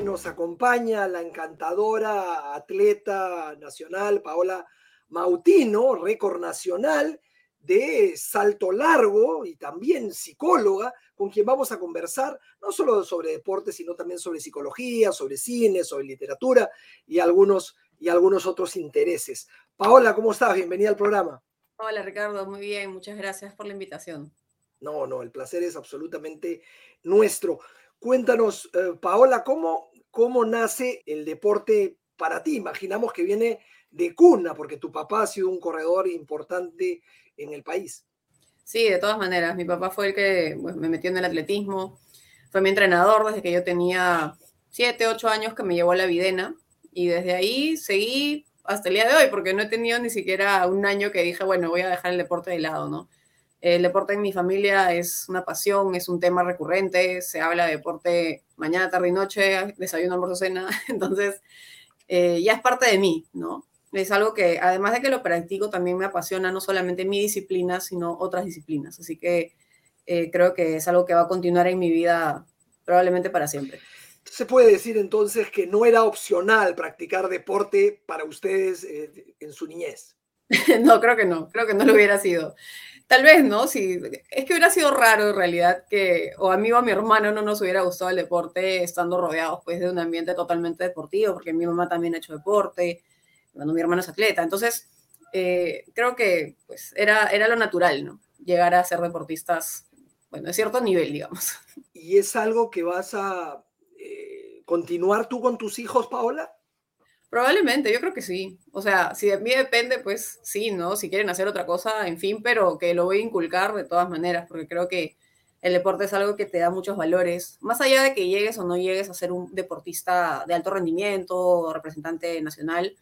Hoy nos acompaña la encantadora atleta nacional Paola Mautino, récord nacional de salto largo y también psicóloga, con quien vamos a conversar no solo sobre deporte, sino también sobre psicología, sobre cine, sobre literatura y algunos, y algunos otros intereses. Paola, ¿cómo estás? Bienvenida al programa. Hola Ricardo, muy bien, muchas gracias por la invitación. No, no, el placer es absolutamente nuestro. Cuéntanos, eh, Paola, ¿cómo, ¿cómo nace el deporte para ti? Imaginamos que viene de cuna, porque tu papá ha sido un corredor importante en el país. Sí, de todas maneras. Mi papá fue el que pues, me metió en el atletismo. Fue mi entrenador desde que yo tenía 7, 8 años que me llevó a la Videna. Y desde ahí seguí hasta el día de hoy, porque no he tenido ni siquiera un año que dije, bueno, voy a dejar el deporte de lado, ¿no? El deporte en mi familia es una pasión, es un tema recurrente, se habla de deporte mañana, tarde y noche, desayuno, almuerzo, cena, entonces eh, ya es parte de mí, ¿no? Es algo que además de que lo practico, también me apasiona no solamente mi disciplina, sino otras disciplinas, así que eh, creo que es algo que va a continuar en mi vida probablemente para siempre. Se puede decir entonces que no era opcional practicar deporte para ustedes eh, en su niñez. no, creo que no, creo que no lo hubiera sido. Tal vez, ¿no? Sí, es que hubiera sido raro en realidad que o a mí o a mi hermano no nos hubiera gustado el deporte estando rodeados pues de un ambiente totalmente deportivo, porque mi mamá también ha hecho deporte, cuando mi hermano es atleta. Entonces, eh, creo que pues era, era lo natural, ¿no? Llegar a ser deportistas, bueno, de cierto nivel, digamos. ¿Y es algo que vas a eh, continuar tú con tus hijos, Paola? Probablemente, yo creo que sí. O sea, si de mí depende, pues sí, ¿no? Si quieren hacer otra cosa, en fin, pero que lo voy a inculcar de todas maneras, porque creo que el deporte es algo que te da muchos valores. Más allá de que llegues o no llegues a ser un deportista de alto rendimiento o representante nacional,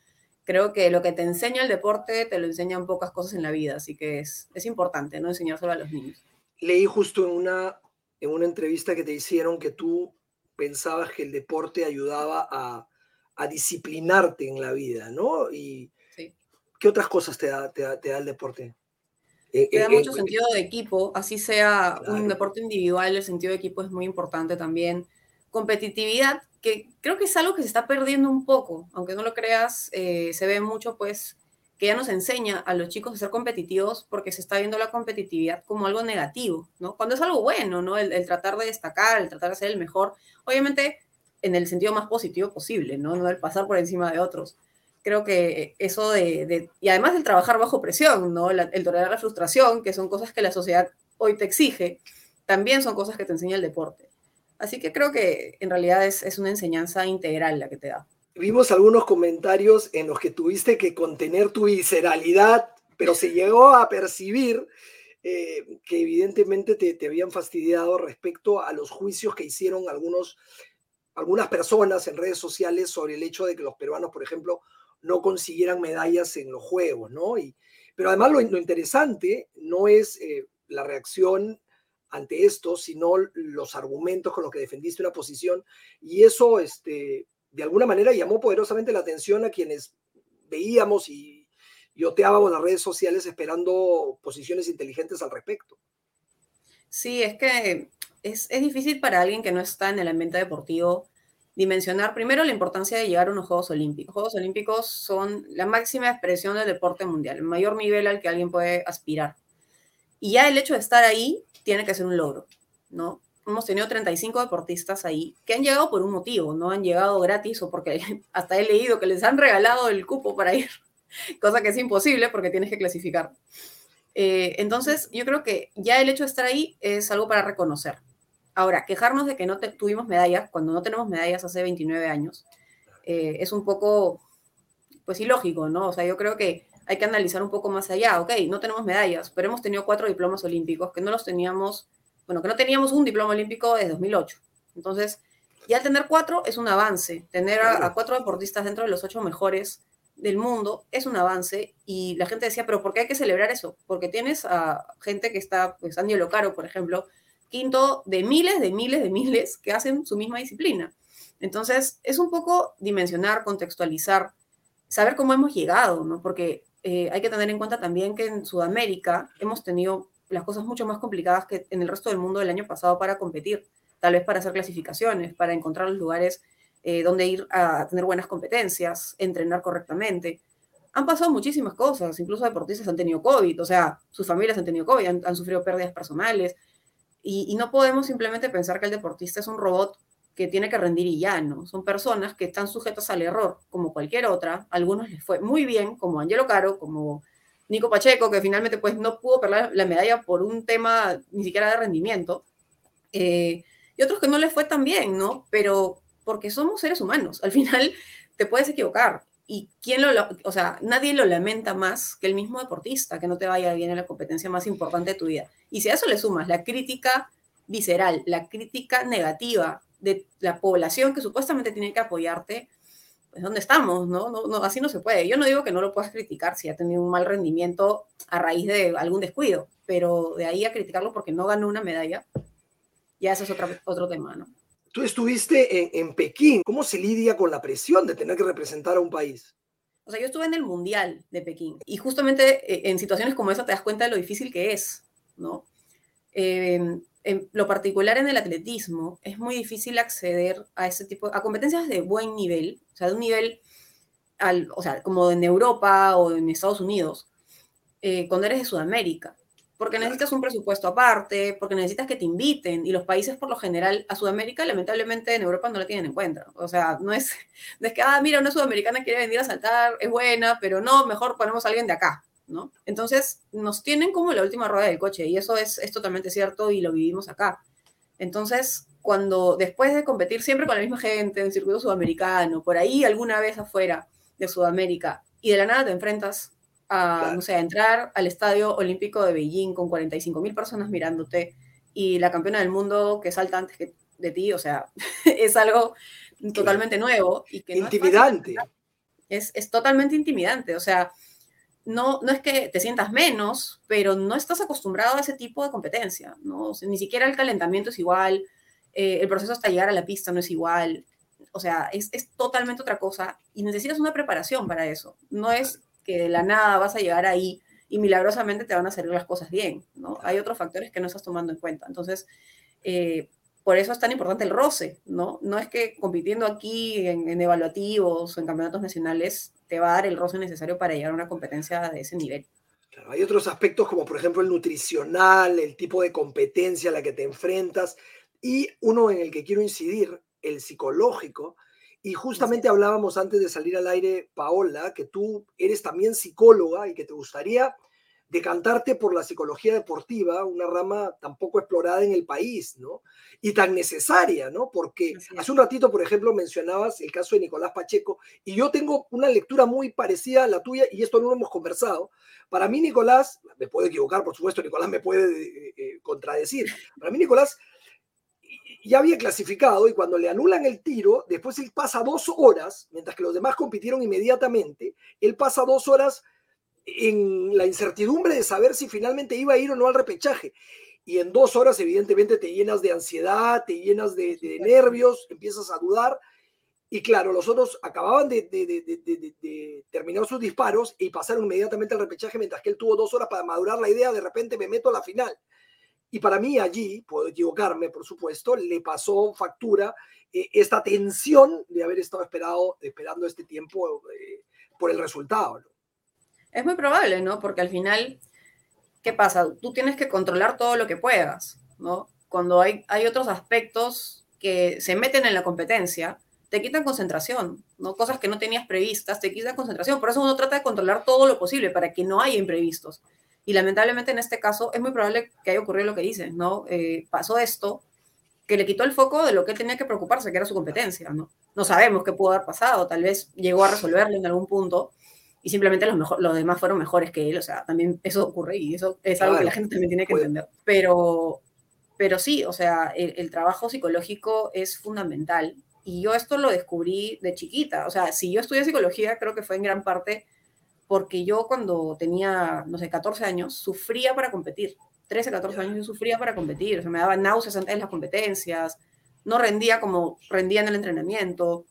creo que lo que te enseña el deporte te lo enseñan pocas cosas en la vida, así que es, es importante, ¿no? Enseñárselo a los niños. Leí justo en una, en una entrevista que te hicieron que tú pensabas que el deporte ayudaba a a disciplinarte en la vida, ¿no? Y ¿qué otras cosas te da, te da, el deporte? Eh, te da eh, mucho sentido de equipo, así sea un deporte individual, el sentido de equipo es muy importante también. Competitividad, que creo que es algo que se está perdiendo un poco, aunque no lo creas, eh, se ve mucho pues que ya nos enseña a los chicos a ser competitivos porque se está viendo la competitividad como algo negativo, ¿no? Cuando es algo bueno, ¿no? El, el tratar de destacar, el tratar de ser el mejor. Obviamente en el sentido más positivo posible, ¿no? No el pasar por encima de otros. Creo que eso de, y además del trabajar bajo presión, ¿no? el tolerar la frustración, que son cosas que la sociedad hoy te exige, también son cosas que te enseña el deporte. Así que creo que en realidad es, es una enseñanza integral la que te da. Vimos algunos comentarios en los que tuviste que contener tu visceralidad, pero se llegó a percibir eh, que evidentemente te, te, habían fastidiado respecto a los juicios que hicieron algunos algunas personas en redes sociales sobre el hecho de que los peruanos, por ejemplo, no consiguieran medallas en los Juegos, ¿no? Y, pero además lo, interesante no es eh, la reacción ante esto, sino los argumentos con los que defendiste una posición. Y eso, este, de alguna manera, llamó poderosamente la atención a quienes veíamos y, y oteábamos las redes sociales esperando posiciones inteligentes al respecto. Sí, es que es, difícil para alguien que no está en el ambiente deportivo dimensionar primero la importancia de llegar a unos Juegos Olímpicos. Juegos Olímpicos son la máxima expresión del deporte mundial, el mayor nivel al que alguien puede aspirar. Y ya el hecho de estar ahí tiene que ser un logro, ¿no? Hemos tenido 35 deportistas ahí que han llegado por un motivo, no han llegado gratis o porque hasta he leído que les han regalado el cupo para ir, cosa que es imposible porque tienes que clasificar. Eh, entonces, yo creo que ya el hecho de estar ahí es algo para reconocer. Ahora, quejarnos de que no tuvimos medallas cuando no tenemos medallas hace 29 años eh, es un poco, pues ilógico, ¿no? O sea, yo creo que hay que analizar un poco más allá. Ok, no tenemos medallas, pero hemos tenido cuatro diplomas olímpicos que no los teníamos, bueno, que no teníamos un diploma olímpico desde 2008. Entonces, Y al tener cuatro es un avance. Tener a, cuatro deportistas dentro de los ocho mejores del mundo es un avance. Y la gente decía, pero ¿por qué hay que celebrar eso? Porque tienes a gente que está, pues Andy Locaro, por ejemplo, quinto de miles, de miles, de miles que hacen su misma disciplina. Entonces, es un poco dimensionar, contextualizar, saber cómo hemos llegado, ¿no? Porque eh, hay que tener en cuenta también que en Sudamérica hemos tenido las cosas mucho más complicadas que en el resto del mundo del año pasado para competir, tal vez para hacer clasificaciones, para encontrar los lugares eh, donde ir a tener buenas competencias, entrenar correctamente. Han pasado muchísimas cosas, incluso deportistas han tenido COVID, o sea, sus familias han tenido COVID, han, sufrido pérdidas personales, y, no podemos simplemente pensar que el deportista es un robot que tiene que rendir y ya, ¿no? Son personas que están sujetas al error, como cualquier otra. algunos les fue muy bien, como Angelo Caro, como Nico Pacheco, que finalmente pues no pudo perder la medalla por un tema ni siquiera de rendimiento. Eh, y otros que no les fue tan bien, ¿no? Pero porque somos seres humanos, al final te puedes equivocar. Y quién lo, o sea, nadie lo lamenta más que el mismo deportista, que no te vaya bien en la competencia más importante de tu vida. Y si a eso le sumas la crítica visceral, la crítica negativa de la población que supuestamente tiene que apoyarte, pues ¿dónde estamos? ¿no? No, Así no se puede. Yo no digo que no lo puedas criticar si ha tenido un mal rendimiento a raíz de algún descuido, pero de ahí a criticarlo porque no ganó una medalla, ya eso es otro, otro tema, ¿no? Tú estuviste en, en Pekín. ¿Cómo se lidia con la presión de tener que representar a un país? O sea, yo estuve en el Mundial de Pekín y justamente eh, en situaciones como esa te das cuenta de lo difícil que es, ¿no? Eh, en lo particular en el atletismo, es muy difícil acceder a ese tipo, a competencias de buen nivel, o sea, de un nivel, al, o sea, como en Europa o en Estados Unidos, eh, cuando eres de Sudamérica, porque necesitas un presupuesto aparte, porque necesitas que te inviten, y los países por lo general a Sudamérica, lamentablemente en Europa no la tienen en cuenta, o sea, no es, no es que, ah, mira, una sudamericana quiere venir a saltar, es buena, pero no, mejor ponemos a alguien de acá, ¿no? Entonces, nos tienen como la última rueda del coche y eso es, totalmente cierto y lo vivimos acá. Entonces, cuando después de competir siempre con la misma gente en el circuito sudamericano, por ahí alguna vez afuera de Sudamérica, y de la nada te enfrentas a, no sé, a entrar al Estadio Olímpico de Beijing con 45 mil personas mirándote y la campeona del mundo que salta antes que de ti, o sea, es algo totalmente nuevo y que intimidante. es, es, totalmente intimidante, o sea, no, no es que te sientas menos, pero no estás acostumbrado a ese tipo de competencia, ¿no? ni siquiera el calentamiento es igual, eh, el proceso hasta llegar a la pista no es igual, o sea, es, es, totalmente otra cosa y necesitas una preparación para eso. No es que de la nada vas a llegar ahí y milagrosamente te van a salir las cosas bien, ¿no? Hay otros factores que no estás tomando en cuenta. Entonces, eh, por eso es tan importante el roce, ¿no? No es que compitiendo aquí en, en evaluativos o en campeonatos nacionales te va a dar el roce necesario para llegar a una competencia de ese nivel. hay otros aspectos como por ejemplo el nutricional, el tipo de competencia a la que te enfrentas y uno en el que quiero incidir, el psicológico. Y justamente hablábamos antes de salir al aire, Paola, que tú eres también psicóloga y que te gustaría decantarte por la psicología deportiva, una rama tan poco explorada en el país, ¿no? Y tan necesaria, ¿no? Porque hace un ratito, por ejemplo, mencionabas el caso de Nicolás Pacheco, y yo tengo una lectura muy parecida a la tuya, y esto no lo hemos conversado. Para mí, Nicolás, me puedo equivocar, por supuesto, Nicolás me puede eh, eh, contradecir. Para mí, Nicolás ya había clasificado y cuando le anulan el tiro, después él pasa dos horas, mientras que los demás compitieron inmediatamente, él pasa dos horas en la incertidumbre de saber si finalmente iba a ir o no al repechaje. Y en dos horas, evidentemente, te llenas de ansiedad, te llenas de, nervios, empiezas a dudar. Y claro, los otros acababan de, de, terminar sus disparos y pasaron inmediatamente al repechaje, mientras que él tuvo dos horas para madurar la idea, de repente me meto a la final. Y para mí allí, puedo equivocarme, por supuesto, le pasó factura eh, esta tensión de haber estado esperado, esperando este tiempo eh, por el resultado. Es muy probable, ¿no? Porque al final, ¿qué pasa? Tú tienes que controlar todo lo que puedas, ¿no? Cuando hay, hay otros aspectos que se meten en la competencia, te quitan concentración, ¿no? Cosas que no tenías previstas, te quitan concentración. Por eso uno trata de controlar todo lo posible para que no haya imprevistos. Y lamentablemente en este caso es muy probable que haya ocurrido lo que dices, ¿no? Eh, pasó esto, que le quitó el foco de lo que él tenía que preocuparse, que era su competencia, ¿no? No sabemos qué pudo haber pasado, tal vez llegó a resolverlo en algún punto, y simplemente los, mejor, los demás fueron mejores que él, o sea, también eso ocurre y eso es algo que la gente también tiene que entender. Pero pero sí, o sea, el, trabajo psicológico es fundamental. Y yo esto lo descubrí de chiquita. O sea, si yo estudié psicología, creo que fue en gran parte porque yo cuando tenía, no sé, 14 años, sufría para competir. 13, 14 años yo sufría para competir. O sea, me daba náuseas antes de las competencias, no rendía como rendía en el entrenamiento.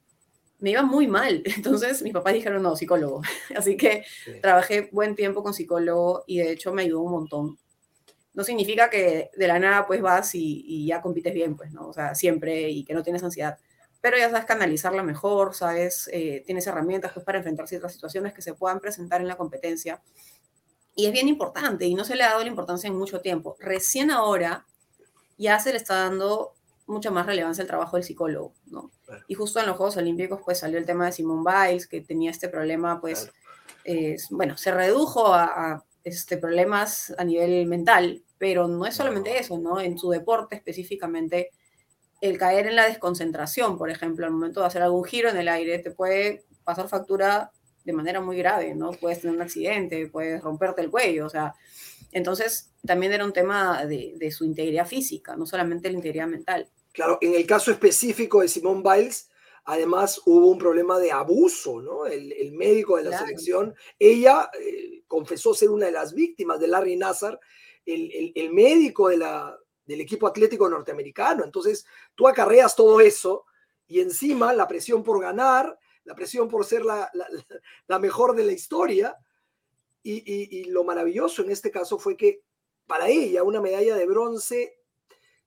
Me iba muy mal. Entonces mis papás dijeron, no, psicólogo. Así que trabajé buen tiempo con psicólogo y de hecho me ayudó un montón no significa que de la nada pues vas y, ya compites bien, pues, ¿no? O sea, siempre y que no tienes ansiedad. Pero ya sabes canalizarla mejor, sabes, eh, tienes herramientas pues para enfrentar ciertas situaciones que se puedan presentar en la competencia. Y es bien importante y no se le ha dado la importancia en mucho tiempo. Recién ahora ya se le está dando mucha más relevancia al trabajo del psicólogo, ¿no? Y justo en los Juegos Olímpicos pues salió el tema de Simone Biles, que tenía este problema pues, bueno, se redujo a, a este, problemas a nivel mental, pero no es solamente eso, ¿no? En su deporte específicamente, el caer en la desconcentración, por ejemplo, al momento de hacer algún giro en el aire, te puede pasar factura de manera muy grave, ¿no? Puedes tener un accidente, puedes romperte el cuello, o sea, entonces también era un tema de, su integridad física, no solamente la integridad mental. Claro, en el caso específico de Simone Biles, además hubo un problema de abuso, ¿no? El, médico de la selección, ella eh, confesó ser una de las víctimas de Larry Nassar, el, médico de la, del equipo atlético norteamericano. Entonces, tú acarreas todo eso y encima la presión por ganar, la presión por ser la, mejor de la historia. Y, lo maravilloso en este caso fue que para ella una medalla de bronce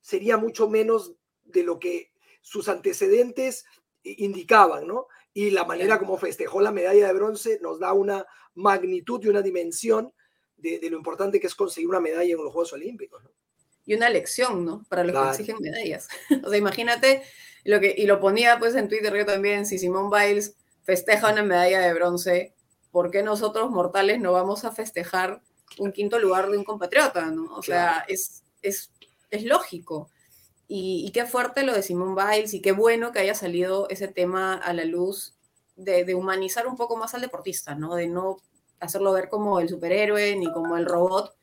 sería mucho menos de lo que sus antecedentes indicaban, ¿no? Y la manera como festejó la medalla de bronce nos da una magnitud y una dimensión de, lo importante que es conseguir una medalla en los Juegos Olímpicos. Y una lección, ¿no? Para los que exigen medallas. o sea, imagínate, lo que, y lo ponía pues en Twitter yo también, si Simone Biles festeja una medalla de bronce, ¿por qué nosotros mortales no vamos a festejar un quinto lugar de un compatriota, ¿no? O sea, es, es, es lógico. Y, y, qué fuerte lo de Simone Biles y qué bueno que haya salido ese tema a la luz de, de, humanizar un poco más al deportista, ¿no? De no hacerlo ver como el superhéroe ni como el robot,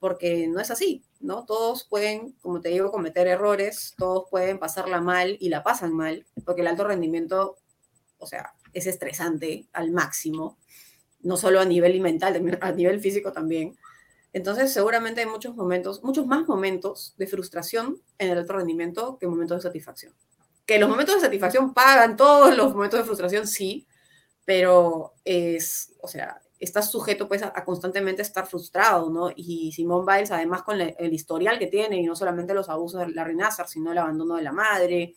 porque no es así, ¿no? Todos pueden, como te digo, cometer errores, todos pueden pasarla mal y la pasan mal, porque el alto rendimiento, o sea, es estresante al máximo, no solo a nivel mental, a nivel físico también. Entonces, seguramente hay muchos momentos, muchos más momentos de frustración en el alto rendimiento que momentos de satisfacción. Que los momentos de satisfacción pagan todos los momentos de frustración, sí, pero es, o sea, estás sujeto pues a, constantemente estar frustrado, ¿no? Y Simón Biles, además con el historial que tiene, y no solamente los abusos de la Nazar, sino el abandono de la madre,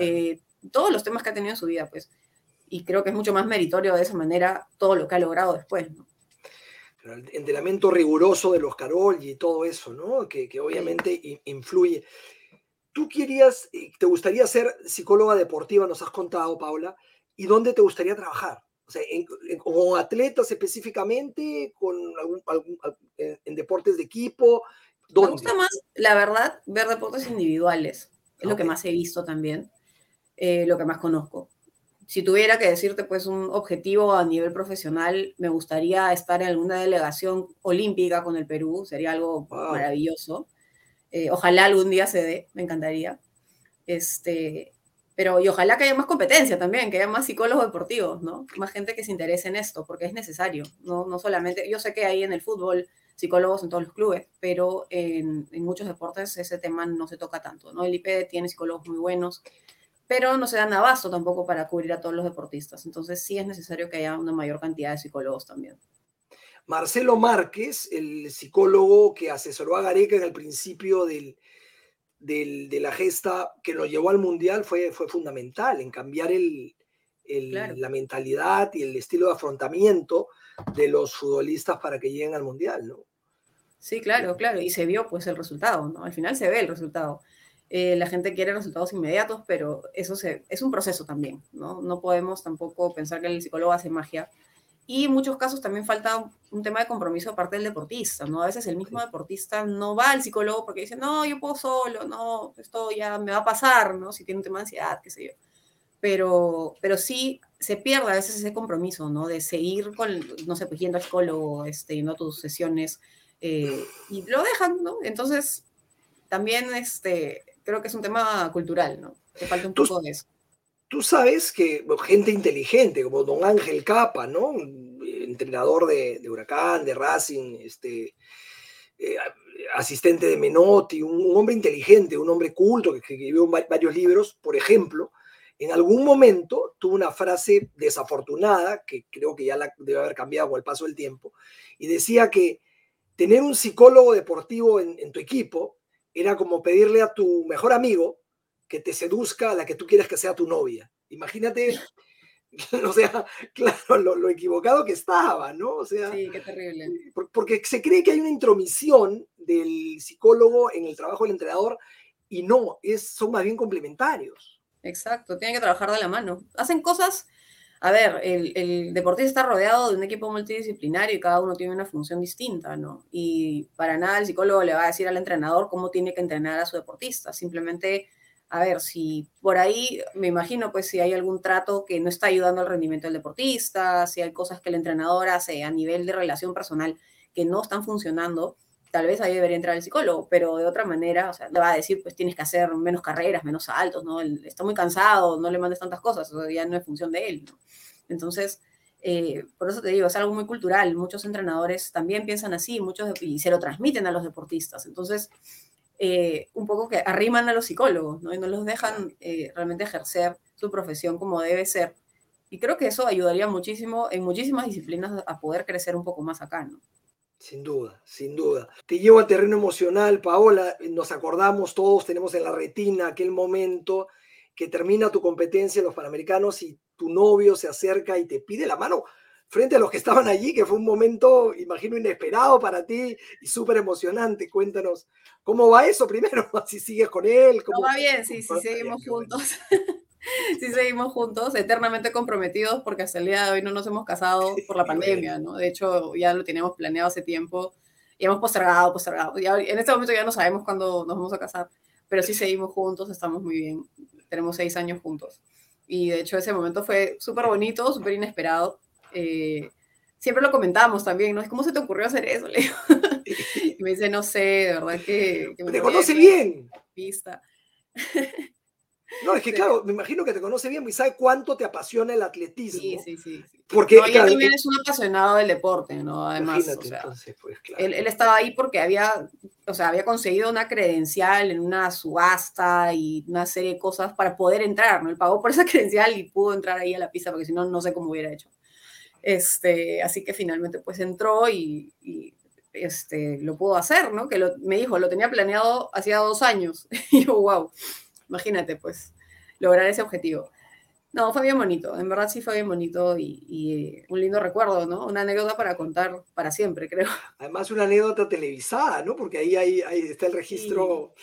eh, todos los temas que ha tenido en su vida, pues. Y creo que es mucho más meritorio de esa manera todo lo que ha logrado después, ¿no? el entrenamiento riguroso de los Carol y todo eso, ¿no? Que, que obviamente influye. Tú querías, te gustaría ser psicóloga deportiva, nos has contado, Paula, ¿y dónde te gustaría trabajar? O sea, con atletas específicamente, con en, deportes de equipo. Me gusta más, la verdad, ver deportes individuales. Es lo que más he visto también, eh, lo que más conozco. Si tuviera que decirte, pues, un objetivo a nivel profesional, me gustaría estar en alguna delegación olímpica con el Perú, sería algo maravilloso. Eh, ojalá algún día se dé, me encantaría. Este, pero y ojalá que haya más competencia también, que haya más psicólogos deportivos, ¿no? Más gente que se interese en esto, porque es necesario, no, no solamente, yo sé que hay en el fútbol psicólogos en todos los clubes, pero en, en muchos deportes ese tema no se toca tanto, ¿no? El IPD tiene psicólogos muy buenos, pero no se dan abasto tampoco para cubrir a todos los deportistas, entonces sí es necesario que haya una mayor cantidad de psicólogos también. Marcelo Márquez, el psicólogo que asesoró a Gareca en el principio del, de la gesta que nos llevó al Mundial fue, fue fundamental en cambiar el, la mentalidad y el estilo de afrontamiento de los futbolistas para que lleguen al Mundial, ¿no? Sí, claro, claro, y se vio pues el resultado, ¿no? Al final se ve el resultado. Eh, la gente quiere resultados inmediatos, pero eso se, es un proceso también, ¿no? No podemos tampoco pensar que el psicólogo hace magia y en muchos casos también falta un tema de compromiso de parte del deportista, ¿no? A veces el mismo deportista no va al psicólogo porque dice, no, yo puedo solo, no, esto ya me va a pasar, ¿no? Si tiene un tema de ansiedad, qué sé yo. Pero, pero sí se pierde a veces ese compromiso, ¿no? De seguir con, no sé, pues yendo al psicólogo, este, yendo a tus sesiones, eh, y lo dejan, ¿no? Entonces, también este, creo que es un tema cultural, ¿no? Que falta un poco de eso. Tú sabes que gente inteligente, como don Ángel Capa, ¿no? Entrenador de, Huracán, de Racing, este, eh, asistente de Menotti, un, hombre inteligente, un hombre culto que, escribió varios libros, por ejemplo, en algún momento tuvo una frase desafortunada, que creo que ya la debe haber cambiado con el paso del tiempo, y decía que tener un psicólogo deportivo en, tu equipo era como pedirle a tu mejor amigo que te seduzca a la que tú quieres que sea tu novia. Imagínate, o sea, claro, lo, equivocado que estaba, ¿no? O sea, sí, qué terrible. Porque se cree que hay una intromisión del psicólogo en el trabajo del entrenador y no, es, son más bien complementarios. Exacto, tienen que trabajar de la mano. Hacen cosas, a ver, el, deportista está rodeado de un equipo multidisciplinario y cada uno tiene una función distinta, ¿no? Y para nada el psicólogo le va a decir al entrenador cómo tiene que entrenar a su deportista. Simplemente, a ver, si por ahí, me imagino, pues si hay algún trato que no está ayudando al rendimiento del deportista, si hay cosas que el entrenador hace a nivel de relación personal que no están funcionando, tal vez ahí debería entrar el psicólogo, pero de otra manera, o sea, le va a decir, pues tienes que hacer menos carreras, menos saltos, ¿no? está muy cansado, no le mandes tantas cosas, o ya no es función de él, ¿no? Entonces, eh, por eso te digo, es algo muy cultural, muchos entrenadores también piensan así, muchos y se lo transmiten a los deportistas, entonces, eh, un poco que arriman a los psicólogos, ¿no? Y no los dejan eh, realmente ejercer su profesión como debe ser. Y creo que eso ayudaría muchísimo en muchísimas disciplinas a poder crecer un poco más acá, ¿no? Sin duda, sin duda. Te llevo al terreno emocional, Paola. Nos acordamos todos, tenemos en la retina aquel momento que termina tu competencia en los Panamericanos y tu novio se acerca y te pide la mano frente a los que estaban allí, que fue un momento, imagino, inesperado para ti y súper emocionante. Cuéntanos, ¿cómo va eso primero? Si sigues con él. ¿Cómo, va bien, sí, sí, seguimos juntos. sí seguimos juntos, eternamente comprometidos, porque hasta el día de hoy no nos hemos casado por la pandemia, ¿no? De hecho, ya lo teníamos planeado hace tiempo y hemos postergado, postergado. Ya, en este momento ya no sabemos cuándo nos vamos a casar, pero sí seguimos juntos, estamos muy bien. Tenemos seis años juntos. Y de hecho ese momento fue súper bonito, súper inesperado. Eh, siempre lo comentamos también, ¿no? ¿Cómo se te ocurrió hacer eso, Leo? y me dice, no sé, de verdad que... que me te conoce bien. Pista. No, es que claro, me imagino que te conoce bien y sabe cuánto te apasiona el atletismo. Sí, sí, sí. Porque no, también es un apasionado del deporte, ¿no? Además, o sea, pues, él, él, estaba ahí porque había, o sea, había conseguido una credencial en una subasta y una serie de cosas para poder entrar, ¿no? Él pagó por esa credencial y pudo entrar ahí a la pista porque si no, no sé cómo hubiera hecho. Este, así que finalmente pues entró y, y este, lo pudo hacer, ¿no? Que lo, me dijo, lo tenía planeado hacía dos años. y yo, wow imagínate, pues, lograr ese objetivo. No, fue bien bonito, en verdad sí fue bien bonito y, un lindo recuerdo, ¿no? Una anécdota para contar para siempre, creo. Además, una anécdota televisada, ¿no? Porque ahí, ahí, ahí está el registro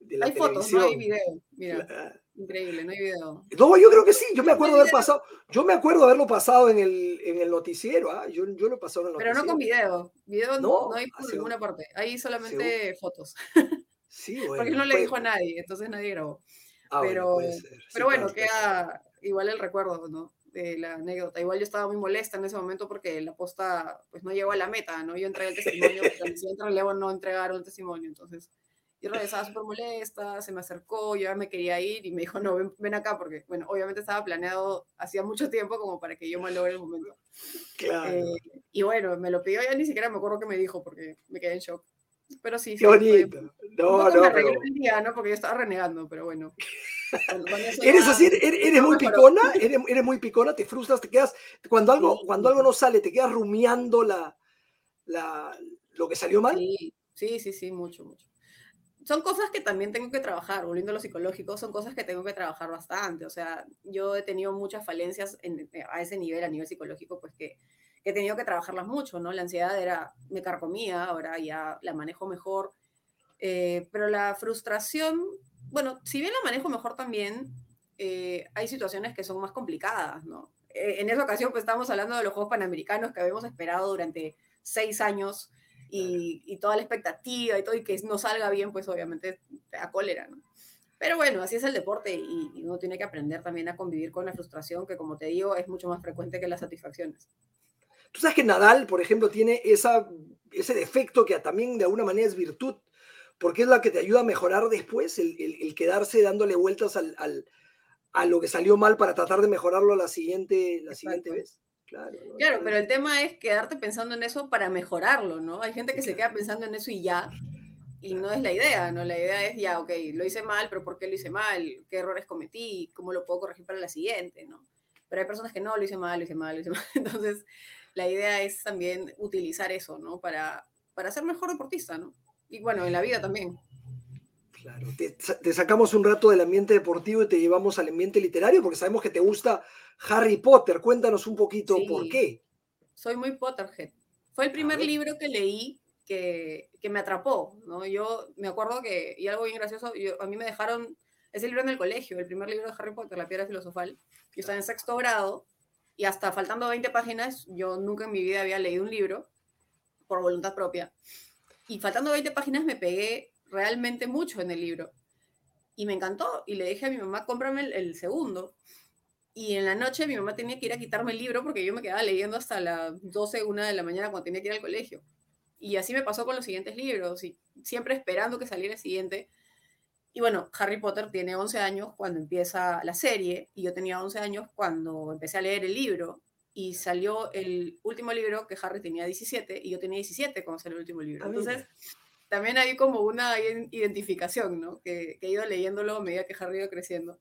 de la hay fotos, no hay video. Mira, increíble, no hay video. No, yo creo que sí, yo me acuerdo haber pasado, yo me acuerdo haberlo pasado en el, en el noticiero, ¿ah? yo, yo lo pasado en el Pero no con video, video no, hay por ninguna parte, hay solamente fotos. Sí, bueno. Porque no le dijo a nadie, entonces nadie grabó. Ah, pero bueno, pero bueno queda queda igual el recuerdo, ¿no? De la anécdota. Igual yo estaba muy molesta en ese momento porque la posta pues no llegó a la meta, ¿no? Yo entregué el testimonio, pero el siguiente relevo no entregaron el testimonio, entonces yo regresaba súper molesta, se me acercó, yo ya me quería ir y me dijo, no, ven, acá, porque, bueno, obviamente estaba planeado hacía mucho tiempo como para que yo me logre el momento. Claro. Eh, y bueno, me lo pidió, ya ni siquiera me acuerdo qué me dijo porque me quedé en shock. Pero sí, Qué bonito. no, no, me pero... el día, ¿no? Porque yo estaba renegando, pero bueno. ¿Eres así? ¿Eres, muy picona? ¿Eres, ¿Eres, muy picona? ¿Te frustras? ¿Te quedas? Cuando algo, cuando algo no sale, ¿te quedas rumiando la, la, lo que salió mal? Sí, sí, sí, sí, mucho, mucho. Son cosas que también tengo que trabajar, volviendo a lo psicológico, son cosas que tengo que trabajar bastante. O sea, yo he tenido muchas falencias en, a ese nivel, a nivel psicológico, pues que he tenido que trabajarlas mucho, ¿no? La ansiedad era, me carcomía, ahora ya la manejo mejor, eh, pero la frustración, bueno, si bien la manejo mejor también, eh, hay situaciones que son más complicadas, ¿no? Eh, en esa ocasión, pues estábamos hablando de los Juegos Panamericanos que habíamos esperado durante seis años y, toda la expectativa y todo, y que no salga bien, pues obviamente te da cólera, ¿no? Pero bueno, así es el deporte y, y uno tiene que aprender también a convivir con la frustración, que como te digo, es mucho más frecuente que las satisfacciones. Tú sabes que Nadal, por ejemplo, tiene esa, ese defecto que también de alguna manera es virtud, porque es la que te ayuda a mejorar después, el, quedarse dándole vueltas al, a lo que salió mal para tratar de mejorarlo la siguiente, la siguiente vez. Claro, claro, pero el tema es quedarte pensando en eso para mejorarlo, ¿no? Hay gente que se queda pensando en eso y ya, y no es la idea, ¿no? La idea es ya, ok, lo hice mal, pero ¿por qué lo hice mal? ¿Qué errores cometí? ¿Cómo lo puedo corregir para la siguiente, ¿no? Pero hay personas que no, lo hice mal, lo hice mal, lo hice mal. Entonces, la idea es también utilizar eso, ¿no? Para, para ser mejor deportista, ¿no? Y bueno, en la vida también. Claro, te, sacamos un rato del ambiente deportivo y te llevamos al ambiente literario porque sabemos que te gusta Harry Potter. Cuéntanos un poquito por qué. Soy muy Potterhead. Fue el primer libro que leí que, que, me atrapó, ¿no? Yo me acuerdo que, y algo bien gracioso, yo, a mí me dejaron ese libro en el colegio, el primer libro de Harry Potter, La Piedra Filosofal. Yo estaba en sexto grado y hasta faltando 20 páginas, yo nunca en mi vida había leído un libro por voluntad propia. Y faltando 20 páginas me pegué realmente mucho en el libro. Y me encantó. Y le dije a mi mamá, cómprame el, segundo. Y en la noche mi mamá tenía que ir a quitarme el libro porque yo me quedaba leyendo hasta las 12, 1 de la mañana cuando tenía que ir al colegio. Y así me pasó con los siguientes libros, y siempre esperando que saliera el siguiente. Y bueno, Harry Potter tiene 11 años cuando empieza la serie, y yo tenía 11 años cuando empecé a leer el libro, y salió el último libro que Harry tenía 17, y yo tenía 17 cuando salió el último libro. Ah, Entonces, también hay como una identificación, ¿no? Que, que, he ido leyéndolo a medida que Harry iba creciendo.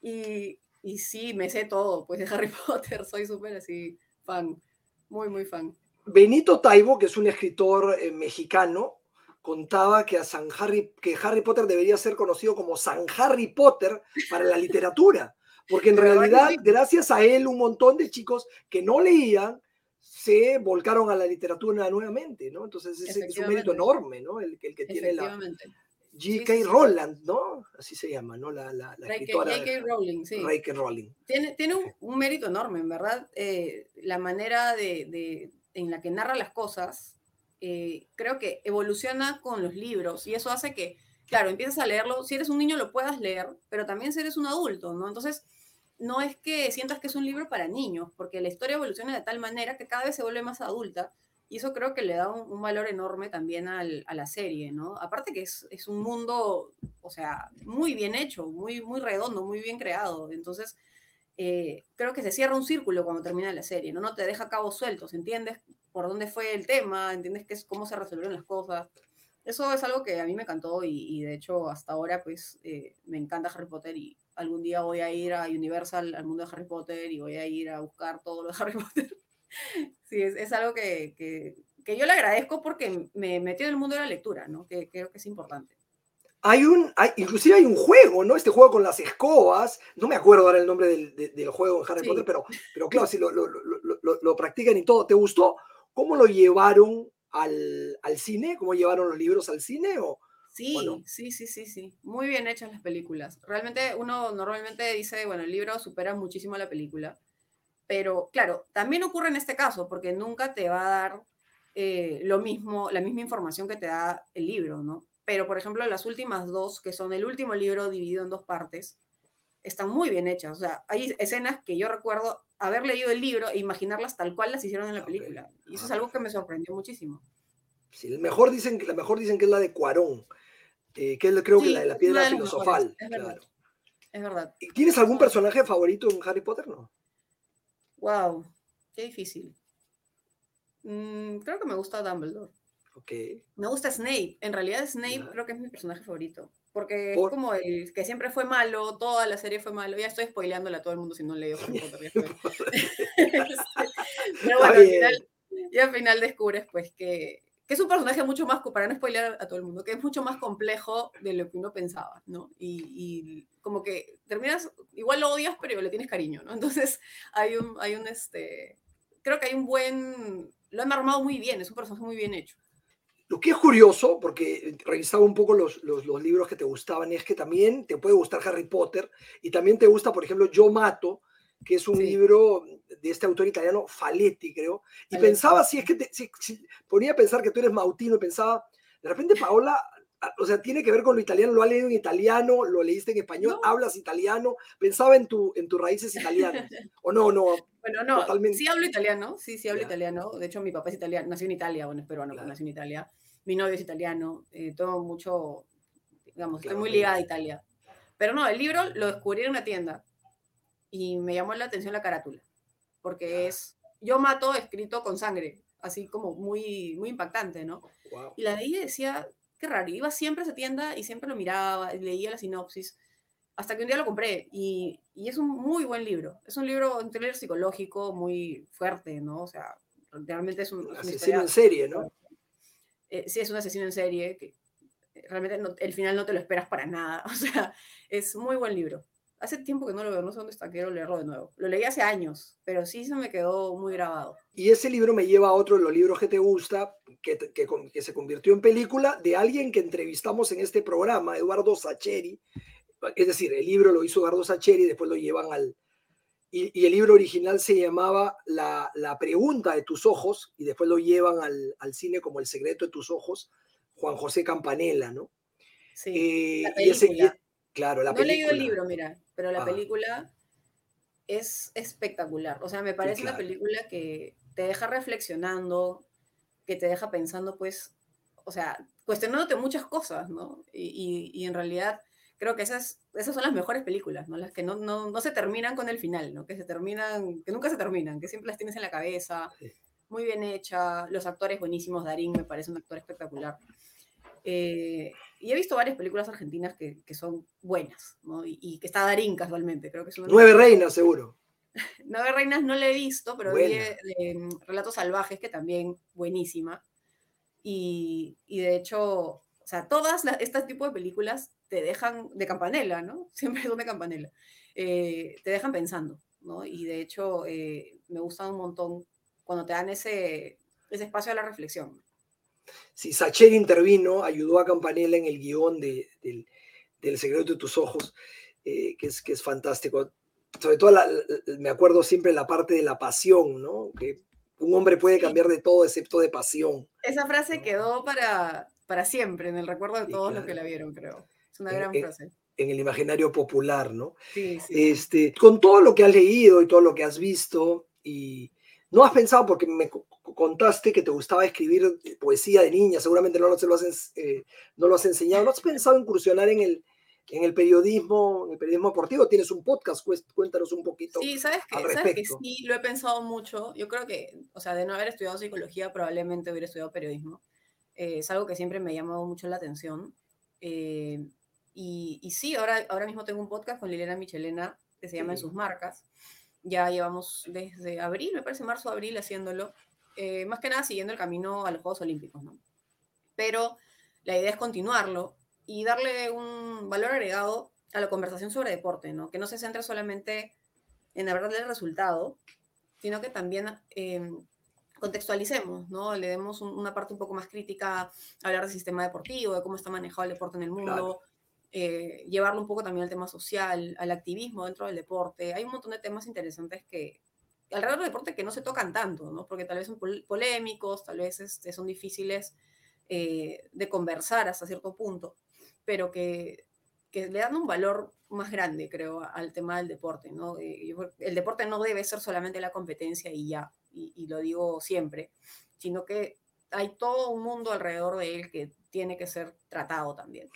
Y, y sí, me sé todo, pues de Harry Potter, soy súper así fan, muy, muy fan. Benito Taibo, que es un escritor eh, mexicano, contaba que, a San Harry, que Harry Potter debería ser conocido como San Harry Potter para la literatura, porque en realidad, gracias a él, un montón de chicos que no leían se volcaron a la literatura nuevamente, ¿no? Entonces es, es un mérito enorme, ¿no? El, el que tiene la J.K. Rowland, ¿no? Así se llama, ¿no? La, la, la escritora. J.K. Rowling, sí. J.K. Rowling. Tiene, tiene un, un, mérito enorme, en verdad. Eh, la manera de, de, en la que narra las cosas, eh, creo que evoluciona con los libros y eso hace que, claro, empiezas a leerlo. Si eres un niño lo puedas leer, pero también si eres un adulto, ¿no? Entonces no es que sientas que es un libro para niños, porque la historia evoluciona de tal manera que cada vez se vuelve más adulta, y eso creo que le da un, valor enorme también a la serie, ¿no? Aparte que es, un mundo, o sea, muy bien hecho, muy, muy redondo, muy bien creado, entonces eh, creo que se cierra un círculo cuando termina la serie, ¿no? No te deja cabos sueltos, entiendes por dónde fue el tema, entiendes qué es, cómo se resolvieron las cosas. Eso es algo que a mí me encantó y, de hecho hasta ahora pues eh, me encanta Harry Potter y algún día voy a ir a Universal, al mundo de Harry Potter, y voy a ir a buscar todo lo de Harry Potter. Sí, es, es algo que, que, que, yo le agradezco porque me metió en el mundo de la lectura, ¿no? Que creo que es importante. Hay un, hay, inclusive hay un juego, ¿no? Este juego con las escobas, no me acuerdo ahora el nombre del, del, juego en Harry Potter, pero, pero claro, lo, lo, lo, lo, practican y todo. ¿Te gustó? ¿Cómo lo llevaron al, al cine? ¿Cómo llevaron los libros al cine? ¿O, Sí, sí, sí, sí, sí. Muy bien hechas las películas. Realmente uno normalmente dice, bueno, el libro supera muchísimo a la película. Pero claro, también ocurre en este caso, porque nunca te va a dar eh, lo mismo, la misma información que te da el libro, ¿no? Pero, por ejemplo, las últimas dos, que son el último libro dividido en dos partes, están muy bien hechas. O sea, hay escenas que yo recuerdo haber leído el libro e imaginarlas tal cual las hicieron en la película. Y eso es algo que me sorprendió muchísimo. Sí, el mejor dicen, la mejor dicen que es la de Cuarón, eh, que es creo que la de la piedra filosofal. Es verdad. Es verdad. ¿Tienes algún personaje favorito en Harry Potter? No. Wow, qué difícil. Mm, creo que me gusta Dumbledore. Okay. Me gusta Snape. En realidad Snape creo que es mi personaje favorito. Porque es como el que siempre fue malo, toda la serie fue malo. Ya estoy spoileándole a todo el mundo si no leo Harry Potter. Pero bueno, al final, y al final descubres pues que que es un personaje mucho más, para no spoiler a todo el mundo, que es mucho más complejo de lo que uno pensaba, ¿no? Y, como que terminas, igual lo odias, pero le tienes cariño, ¿no? Entonces hay un, hay un, este, creo que hay un buen, lo han armado muy bien, es un personaje muy bien hecho. Lo que es curioso, porque revisaba un poco los, los, los libros que te gustaban, es que también te puede gustar Harry Potter y también te gusta, por ejemplo, Yo Mato, que es un libro de este autor italiano, Faletti, creo, y pensaba, si es que te, si, ponía a pensar que tú eres mautino y pensaba, de repente Paola, o sea, tiene que ver con lo italiano, lo ha leído en italiano, lo leíste en español, hablas italiano, pensaba en, tu, en tus raíces italianas, o no, no. Bueno, no, sí hablo italiano, sí, sí hablo italiano, de hecho mi papá es italiano, nació en Italia, bueno, es peruano, nació en Italia, mi novio es italiano, eh, todo mucho, digamos, estoy muy ligada a Italia. Pero no, el libro lo descubrí en una tienda y me llamó la atención la carátula, porque es Yo mato escrito con sangre, así como muy, muy impactante, ¿no? Y la leí y decía, qué raro, iba siempre a esa tienda y siempre lo miraba, leía la sinopsis, hasta que un día lo compré y, y es un muy buen libro. Es un libro, un thriller psicológico muy fuerte, ¿no? O sea, realmente es un... asesino en serie, ¿no? Eh, sí, es un asesino en serie que eh, realmente el final no te lo esperas para nada. O sea, es muy buen libro. Hace tiempo que no lo veo, no sé dónde está, quiero leerlo de nuevo. Lo leí hace años, pero sí se me quedó muy grabado. Y ese libro me lleva a otro de los libros que te gusta, que, que, que se convirtió en película, de alguien que entrevistamos en este programa, Eduardo Sacheri. Es decir, el libro lo hizo Eduardo Sacheri y después lo llevan al... Y, y el libro original se llamaba la, la, pregunta de tus ojos y después lo llevan al, al, cine como El secreto de tus ojos, Juan José Campanella, ¿no? Sí. Eh, y ese, claro, la no película. he leído el libro, mira pero la ah. película es espectacular. O sea, me parece sí, claro. una película que te deja reflexionando, que te deja pensando, pues, o sea, cuestionándote muchas cosas, ¿no? Y, y, y en realidad creo que esas, esas son las mejores películas, ¿no? Las que no, no, no, se terminan con el final, ¿no? Que se terminan, que nunca se terminan, que siempre las tienes en la cabeza, muy bien hecha, los actores buenísimos, Darín me parece un actor espectacular. Eh, y he visto varias películas argentinas que, que son buenas, ¿no? Y, y, que está Darín casualmente, creo que una Nueve Reinas, seguro. Nueve Reinas no la he visto, pero vi de, de, Relatos Salvajes, que también buenísima. Y, y de hecho, o sea, todas las, este tipo de películas te dejan de campanela, ¿no? Siempre son de campanela. Eh, te dejan pensando, ¿no? Y de hecho, eh, me gustan un montón cuando te dan ese, ese espacio a la reflexión. Sí, Sacher intervino, ayudó a Campanella en el guion de, del, del secreto de tus ojos, eh, que, es, que es fantástico. Sobre todo, la, me acuerdo siempre la parte de la pasión, ¿no? Que un hombre puede cambiar de todo excepto de pasión. Esa frase ¿no? quedó para, para siempre en el recuerdo de todos sí, claro. los que la vieron, creo. Es una gran en, frase. En el imaginario popular, ¿no? Sí, sí. Este, con todo lo que has leído y todo lo que has visto, y no has pensado, porque me contaste que te gustaba escribir poesía de niña, seguramente no, no, se lo has, eh, no lo has enseñado, ¿no has pensado incursionar en el, en el periodismo, en el periodismo deportivo? Tienes un podcast, cuéntanos un poquito. Sí, sabes que, sabes que sí, lo he pensado mucho. Yo creo que, o sea, de no haber estudiado psicología, probablemente hubiera estudiado periodismo. Eh, es algo que siempre me ha llamado mucho la atención. Eh, y, y, sí, ahora, ahora mismo tengo un podcast con Liliana Michelena que se llama sí. En sus marcas. Ya llevamos desde abril, me parece marzo, abril haciéndolo. Eh, más que nada siguiendo el camino a los Juegos Olímpicos, ¿no? Pero la idea es continuarlo y darle un valor agregado a la conversación sobre deporte, ¿no? Que no se centre solamente en hablar del resultado, sino que también eh, contextualicemos, ¿no? Le demos un, una parte un poco más crítica a hablar del sistema deportivo, de cómo está manejado el deporte en el mundo, claro. eh, llevarlo un poco también al tema social, al activismo dentro del deporte. Hay un montón de temas interesantes que alrededor del deporte que no se tocan tanto, ¿no? Porque tal vez son polémicos, tal vez este, son difíciles eh, de conversar hasta cierto punto, pero que, que, le dan un valor más grande, creo, al tema del deporte, ¿no? Eh, el deporte no debe ser solamente la competencia y ya, y, y, lo digo siempre, sino que hay todo un mundo alrededor de él que tiene que ser tratado también.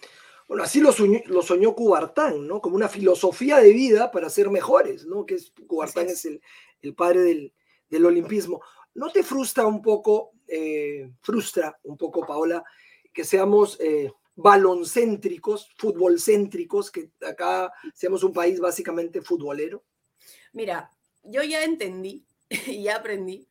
Bueno, así lo soñó, lo soñó Cubartán, ¿no? Como una filosofía de vida para ser mejores, ¿no? Que es, Cubartán es. es el, el padre del, del, olimpismo. ¿No te frustra un poco, eh, frustra un poco, Paola, que seamos eh, baloncéntricos, futbolcéntricos, que acá seamos un país básicamente futbolero? Mira, yo ya entendí y ya aprendí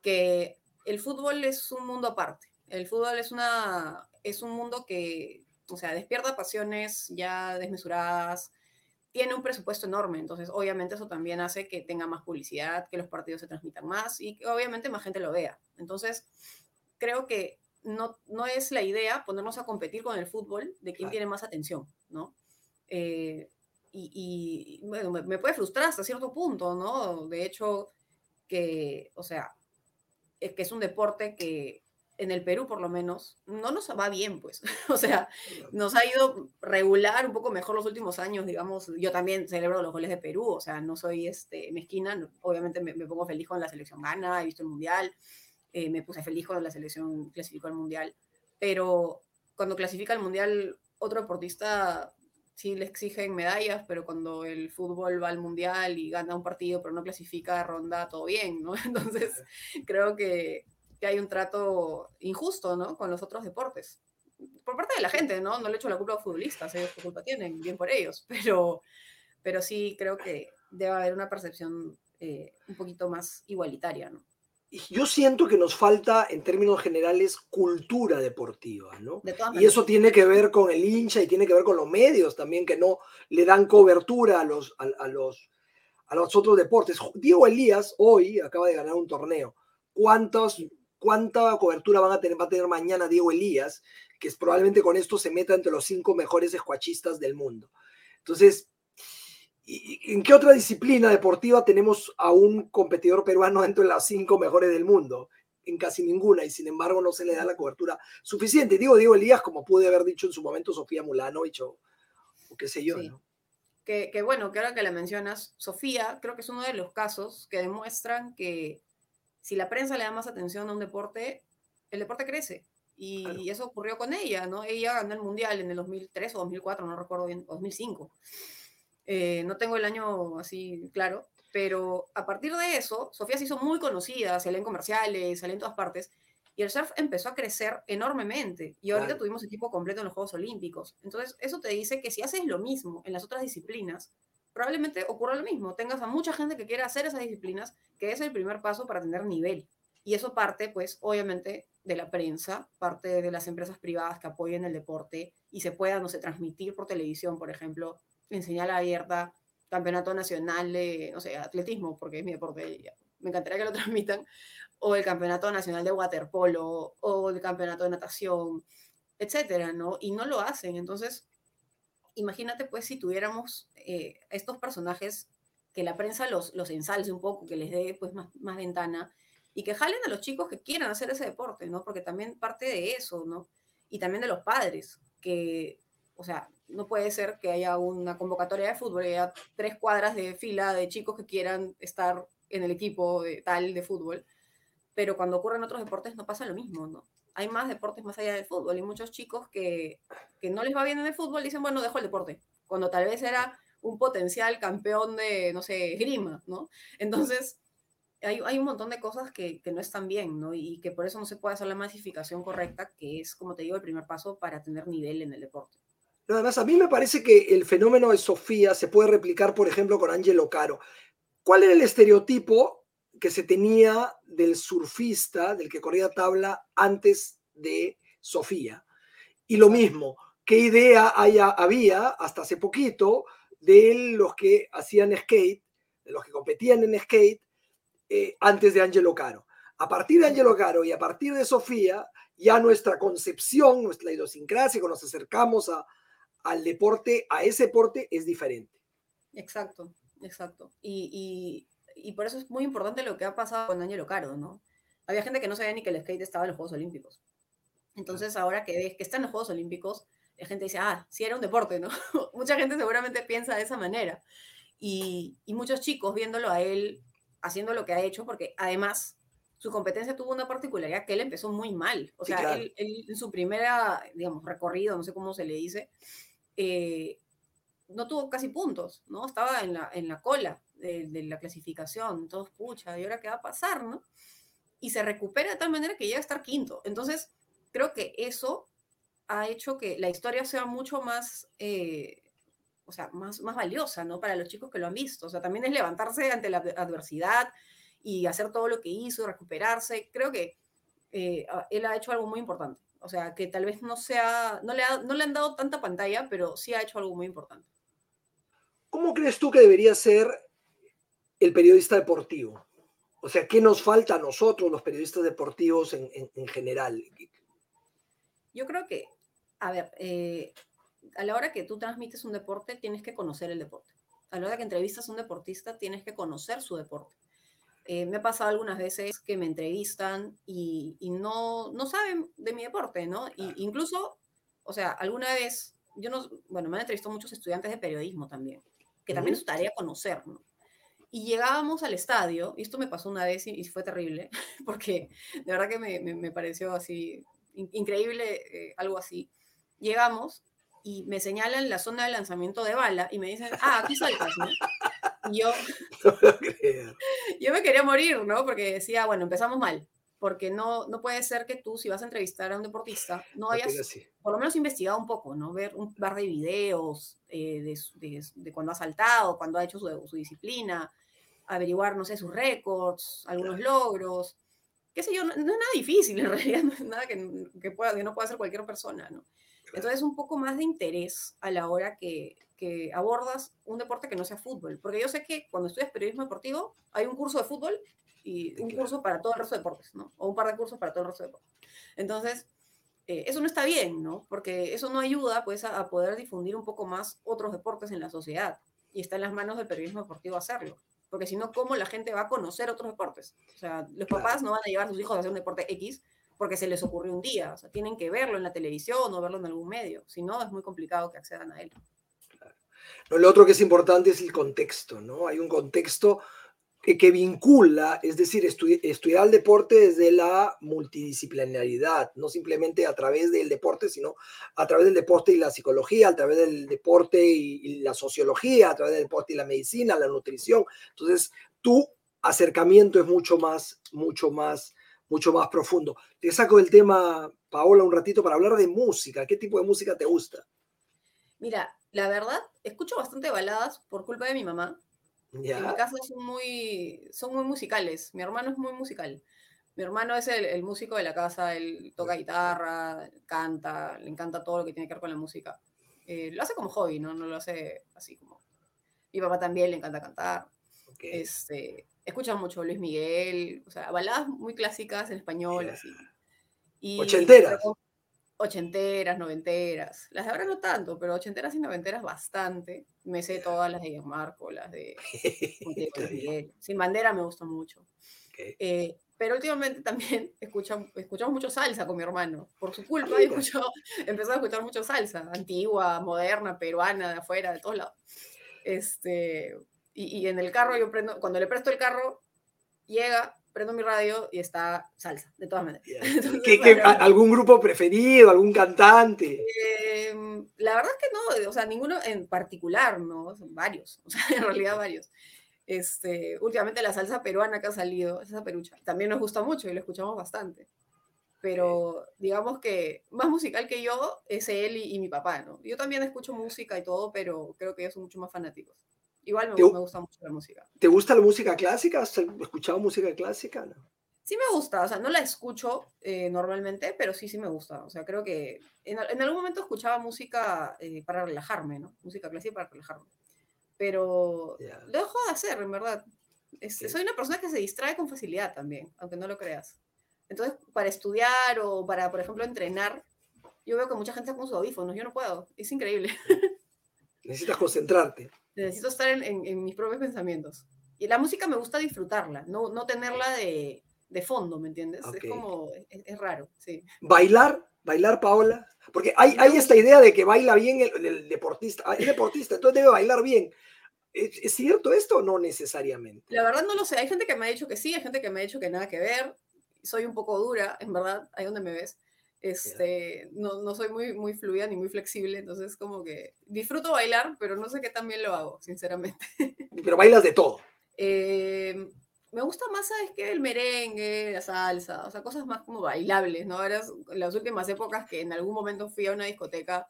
que el fútbol es un mundo aparte. El fútbol es, una, es un mundo que, o sea, despierta pasiones ya desmesuradas, tiene un presupuesto enorme, entonces obviamente eso también hace que tenga más publicidad, que los partidos se transmitan más y que obviamente más gente lo vea. Entonces, creo que no, no es la idea ponernos a competir con el fútbol de quién claro. tiene más atención, ¿no? Eh, y, y, bueno, me, me, puede frustrar hasta cierto punto, ¿no? De hecho, que, o sea, es que es un deporte que en el Perú por lo menos, no nos va bien, pues. o sea, nos ha ido regular un poco mejor los últimos años, digamos. Yo también celebro los goles de Perú, o sea, no soy este, mezquina, obviamente me, me pongo feliz cuando la selección gana, he visto el Mundial, eh, me puse feliz cuando la selección clasificó al Mundial, pero cuando clasifica al mundial, otro deportista sí le exigen medallas, pero cuando el fútbol va al mundial y gana un partido, pero no clasifica ronda, todo bien, ¿no? Entonces, creo que, que hay un trato injusto, ¿no? Con los otros deportes. Por parte de la gente, ¿no? No le echo la culpa a los futbolistas, ellos qué culpa tienen, bien por ellos, pero, pero sí creo que debe haber una percepción eh, un poquito más igualitaria, ¿no? yo siento que nos falta, en términos generales, cultura deportiva, ¿no? y eso tiene que ver con el hincha y tiene que ver con los medios también, que no le dan cobertura a los, a, los, a los otros deportes. Diego Elías hoy acaba de ganar un torneo. ¿Cuántos, ¿Cuánta cobertura van a tener, va a tener mañana Diego Elías? Que es, probablemente con esto se meta entre los cinco mejores escuachistas del mundo. Entonces, ¿En qué otra disciplina deportiva tenemos a un competidor peruano entre las cinco mejores del mundo? En casi ninguna, y sin embargo no se le da la cobertura suficiente. Digo, digo Elías, como pude haber dicho en su momento Sofía Mulano, o, o qué sé yo, ¿no? Que, que, bueno, que ahora que la mencionas, Sofía creo que es uno de los casos que demuestran que si la prensa le da más atención a un deporte, el deporte crece. Y, eso ocurrió con ella, ¿no? Ella ganó el Mundial en el 2003 o 2004, no recuerdo bien, 2005. Eh, no tengo el año así claro, pero a partir de eso, Sofía se hizo muy conocida, se en comerciales, salió en todas partes, y el surf empezó a crecer enormemente. Y ahorita tuvimos equipo completo en los Juegos Olímpicos. Entonces, eso te dice que si haces lo mismo en las otras disciplinas, probablemente ocurra lo mismo. Tengas a mucha gente que quiera hacer esas disciplinas, que es el primer paso para tener nivel. Y eso parte, pues, obviamente, de la prensa, parte de las empresas privadas que apoyen el deporte y se pueda, no sé, transmitir por televisión, por ejemplo, en señal abierta, campeonato nacional de, no sé, atletismo, porque es mi deporte, me encantaría que lo transmitan, o el campeonato nacional de waterpolo, o el campeonato de natación, etcétera, ¿no? Y no lo hacen. Entonces, imagínate, pues, si tuviéramos eh, estos personajes que la prensa los, los ensalce un poco, que les dé, pues, más, más ventana, y que jalen a los chicos que quieran hacer ese deporte, ¿no? Porque también parte de eso, ¿no? Y también de los padres, que, o sea, no puede ser que haya una convocatoria de fútbol y haya tres cuadras de fila de chicos que quieran estar en el equipo de tal de fútbol, pero cuando ocurren otros deportes no pasa lo mismo, ¿no? Hay más deportes más allá del fútbol y muchos chicos que, que no les va bien en el fútbol dicen, bueno, dejo el deporte, cuando tal vez era un potencial campeón de, no sé, grima, ¿no? Entonces, hay, hay, un montón de cosas que, que, no están bien, ¿no? Y que por eso no se puede hacer la masificación correcta, que es, como te digo, el primer paso para tener nivel en el deporte. Además, a mí me parece que el fenómeno de Sofía se puede replicar, por ejemplo, con Angelo Caro. ¿Cuál era el estereotipo que se tenía del surfista, del que corría tabla antes de Sofía? Y lo mismo, ¿qué idea haya, había hasta hace poquito de los que hacían skate, de los que competían en skate eh, antes de Angelo Caro? A partir de Angelo Caro y a partir de Sofía, ya nuestra concepción, nuestra idiosincrasia, cuando nos acercamos a, al deporte, a ese deporte es diferente. Exacto, exacto. Y, por eso es muy importante lo que ha pasado con Ángelo Caro, ¿no? Había gente que no sabía ni que el skate estaba en los Juegos Olímpicos. Entonces, ahora que ves que está en los Juegos Olímpicos, la gente dice, ah, sí era un deporte, ¿no? Mucha gente seguramente piensa de esa manera. Y, muchos chicos viéndolo a él haciendo lo que ha hecho, porque además su competencia tuvo una particularidad que él empezó muy mal. O sea, él, en su primera, digamos, recorrido, no sé cómo se le dice, eh, no tuvo casi puntos, ¿no? Estaba en la, en la cola de, la clasificación, todos, pucha, ¿y ahora qué va a pasar, no? Y se recupera de tal manera que llega a estar quinto. Entonces, creo que eso ha hecho que la historia sea mucho más, eh, o sea, más, más valiosa, ¿no? Para los chicos que lo han visto. O sea, también es levantarse ante la adversidad y hacer todo lo que hizo, recuperarse. Creo que eh, él ha hecho algo muy importante. O sea, que tal vez no sea, no le, no le han dado tanta pantalla, pero sí ha hecho algo muy importante. ¿Cómo crees tú que debería ser el periodista deportivo? O sea, ¿qué nos falta a nosotros, los periodistas deportivos en, general? Yo creo que, a ver, eh, a la hora que tú transmites un deporte, tienes que conocer el deporte. A la hora que entrevistas a un deportista, tienes que conocer su deporte. Eh, me ha pasado algunas veces que me entrevistan y, no, no, saben de mi deporte, ¿no? Y, incluso, o sea, alguna vez, yo no, bueno, me han entrevistado muchos estudiantes de periodismo también, que también es su tarea conocer, ¿no? Y llegábamos al estadio, y esto me pasó una vez y, fue terrible, porque de verdad que me, me, pareció así increíble, algo así. Llegamos y me señalan la zona de lanzamiento de bala y me dicen, ah, aquí saltas, ¿no? Y yo, yo me quería morir, ¿no? Porque decía, bueno, empezamos mal, porque no, no puede ser que tú, si vas a entrevistar a un deportista, no hayas, por lo menos investigado un poco, ¿no? Ver un par de videos eh, de, de, de, cuando ha saltado, cuando ha hecho su, su, disciplina, averiguar, no sé, sus récords, algunos logros, qué sé yo, no, no, es nada difícil en realidad, no es nada que, que, pueda, que no pueda hacer cualquier persona, ¿no? Entonces, un poco más de interés a la hora que, que, abordas un deporte que no sea fútbol. Porque yo sé que cuando estudias periodismo deportivo, hay un curso de fútbol y un curso para todo el resto de deportes, ¿no? O un par de cursos para todo el resto de deportes. Entonces, eh, eso no está bien, ¿no? Porque eso no ayuda, pues, a, a, poder difundir un poco más otros deportes en la sociedad. Y está en las manos del periodismo deportivo hacerlo. Porque si no, ¿cómo la gente va a conocer otros deportes? O sea, los papás no van a llevar a sus hijos a hacer un deporte X porque se les ocurrió un día. O sea, tienen que verlo en la televisión o verlo en algún medio. Si no, es muy complicado que accedan a él. Claro. lo otro que es importante es el contexto, ¿no? Hay un contexto que, vincula, es decir, estudiar, el deporte desde la multidisciplinaridad, no simplemente a través del deporte, sino a través del deporte y la psicología, a través del deporte y, y la sociología, a través del deporte y la medicina, la nutrición. Entonces, tu acercamiento es mucho más, mucho más mucho más profundo. Te saco el tema, Paola, un ratito para hablar de música. ¿Qué tipo de música te gusta? Mira, la verdad, escucho bastante baladas por culpa de mi mamá. En mi casa son muy, son muy musicales. Mi hermano es muy musical. Mi hermano es el, el, músico de la casa, él toca guitarra, canta, le encanta todo lo que tiene que ver con la música. Eh, lo hace como hobby, ¿no? No lo hace así como... Mi papá también le encanta cantar. Okay. Este, escuchan mucho Luis Miguel, o sea, baladas muy clásicas en español, yeah. así. Y, ochenteras. Pero, ochenteras, noventeras. Las de ahora no tanto, pero ochenteras y noventeras bastante. Me sé todas las de Marco, las de Miguel. Sin bandera me gusta mucho. Okay. Eh, pero últimamente también escuchamos, escuchamos mucho salsa con mi hermano. Por su culpa he empezó a escuchar mucho salsa, antigua, moderna, peruana, de afuera, de todos lados. Este, y, y, en el carro yo prendo, cuando le presto el carro, llega, prendo mi radio y está salsa, de todas maneras. Yeah. Entonces, ¿Qué, qué, bueno, ¿Algún grupo preferido, algún cantante? Eh, la verdad es que no, o sea, ninguno en particular, ¿no? Son varios, o sea, en realidad varios. Este, últimamente la salsa peruana que ha salido, esa perucha, también nos gusta mucho y lo escuchamos bastante. Pero digamos que más musical que yo es él y, y mi papá, ¿no? Yo también escucho música y todo, pero creo que ellos son mucho más fanáticos. Igual me, me, gusta mucho la música. ¿Te gusta la música clásica? ¿Has escuchado música clásica? No? Sí me gusta, o sea, no la escucho eh, normalmente, pero sí, sí me gusta. O sea, creo que en, en algún momento escuchaba música eh, para relajarme, ¿no? Música clásica para relajarme. Pero yeah. lo dejo de hacer, en verdad. Es, okay. Soy una persona que se distrae con facilidad también, aunque no lo creas. Entonces, para estudiar o para, por ejemplo, entrenar, yo veo que mucha gente está con sus audífonos, yo no puedo. Es increíble. Necesitas concentrarte necesito estar en, en, en, mis propios pensamientos. Y la música me gusta disfrutarla, no, no tenerla de, de fondo, ¿me entiendes? Okay. Es como, es, es, raro, sí. ¿Bailar? ¿Bailar, Paola? Porque hay, hay esta idea de que baila bien el, el deportista, es deportista, entonces debe bailar bien. ¿Es, ¿Es, cierto esto o no necesariamente? La verdad no lo sé, hay gente que me ha dicho que sí, hay gente que me ha dicho que nada que ver, soy un poco dura, en verdad, ahí donde me ves este, no, no soy muy, muy fluida ni muy flexible, entonces como que disfruto bailar, pero no sé qué tan bien lo hago, sinceramente. Pero bailas de todo. Eh, me gusta más, ¿sabes qué? El merengue, la salsa, o sea, cosas más como bailables, ¿no? Ahora, las últimas épocas que en algún momento fui a una discoteca,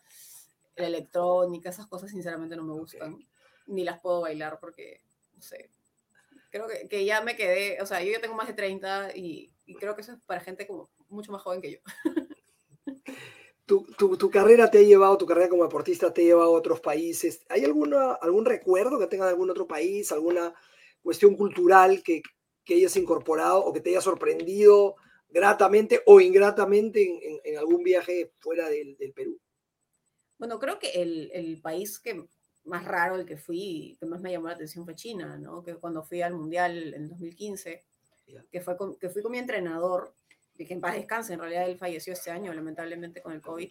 la electrónica, esas cosas sinceramente no me gustan, okay. ni las puedo bailar porque, no sé, creo que, que, ya me quedé, o sea, yo ya tengo más de 30 y, y creo que eso es para gente como mucho más joven que yo. Tu, tu, tu, carrera te ha llevado, tu carrera como deportista te ha llevado a otros países. ¿Hay alguna, algún recuerdo que tenga de algún otro país, alguna cuestión cultural que, que hayas incorporado o que te haya sorprendido gratamente o ingratamente en, en, en algún viaje fuera del, del, Perú? Bueno, creo que el, el, país que más raro, el que fui, que más me llamó la atención fue China, ¿no? Que cuando fui al Mundial en 2015, yeah. que, fue con, que fui con mi entrenador de que en paz descanse, en realidad él falleció este año, lamentablemente, con el COVID,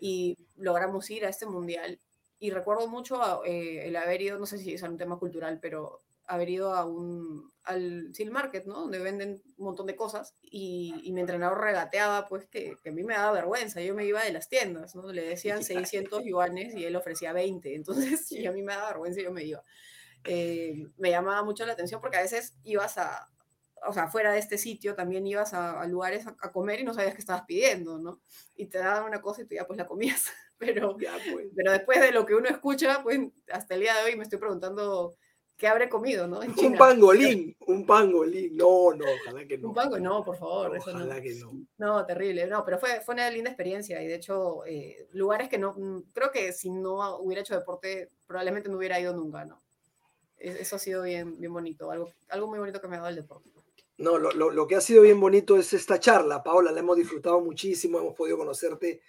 y logramos ir a este mundial. Y recuerdo mucho eh, el haber ido, no sé si es un tema cultural, pero haber ido a un, al Seal Market, ¿no? Donde venden un montón de cosas y, y mi entrenador regateaba, pues, que, que, a mí me daba vergüenza. Yo me iba de las tiendas, ¿no? Le decían 600 yuanes y él ofrecía 20. Entonces, y a mí me daba vergüenza y yo me iba. Eh, me llamaba mucho la atención porque a veces ibas a, o sea, fuera de este sitio también ibas a, a lugares a, a, comer y no sabías qué estabas pidiendo, ¿no? Y te daban una cosa y tú ya pues la comías. Pero, Ya, pues. pero después de lo que uno escucha, pues hasta el día de hoy me estoy preguntando qué habré comido, ¿no? En Un China. pangolín, un pangolín. No, no, ojalá que no. Un pango, no, por favor. eso no. Ojalá que no. No, terrible. No, pero fue, fue una linda experiencia y de hecho, eh, lugares que no, mm, creo que si no hubiera hecho deporte, probablemente no hubiera ido nunca, ¿no? Es- Eso ha sido bien, bien bonito, algo, algo muy bonito que me ha dado el deporte. No, lo, lo- lo que ha sido bien bonito es esta charla, Paola, la hemos disfrutado muchísimo, hemos podido conocerte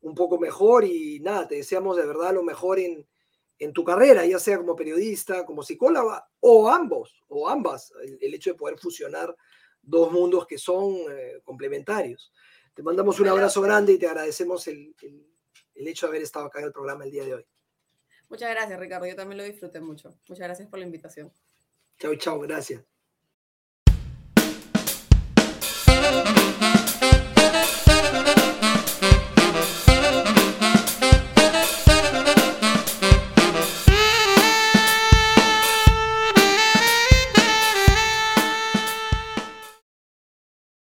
un poco mejor y nada, te deseamos de verdad lo mejor en, en tu carrera, ya sea como periodista, como psicóloga o ambos, o ambas, el, el hecho de poder fusionar dos mundos que son eh, complementarios. Te mandamos un abrazo grande y te agradecemos el, el- el hecho de haber estado acá en el programa el día de hoy. Muchas gracias, Ricardo. Yo también lo disfruté mucho. Muchas gracias por la invitación. Chao, chao, gracias.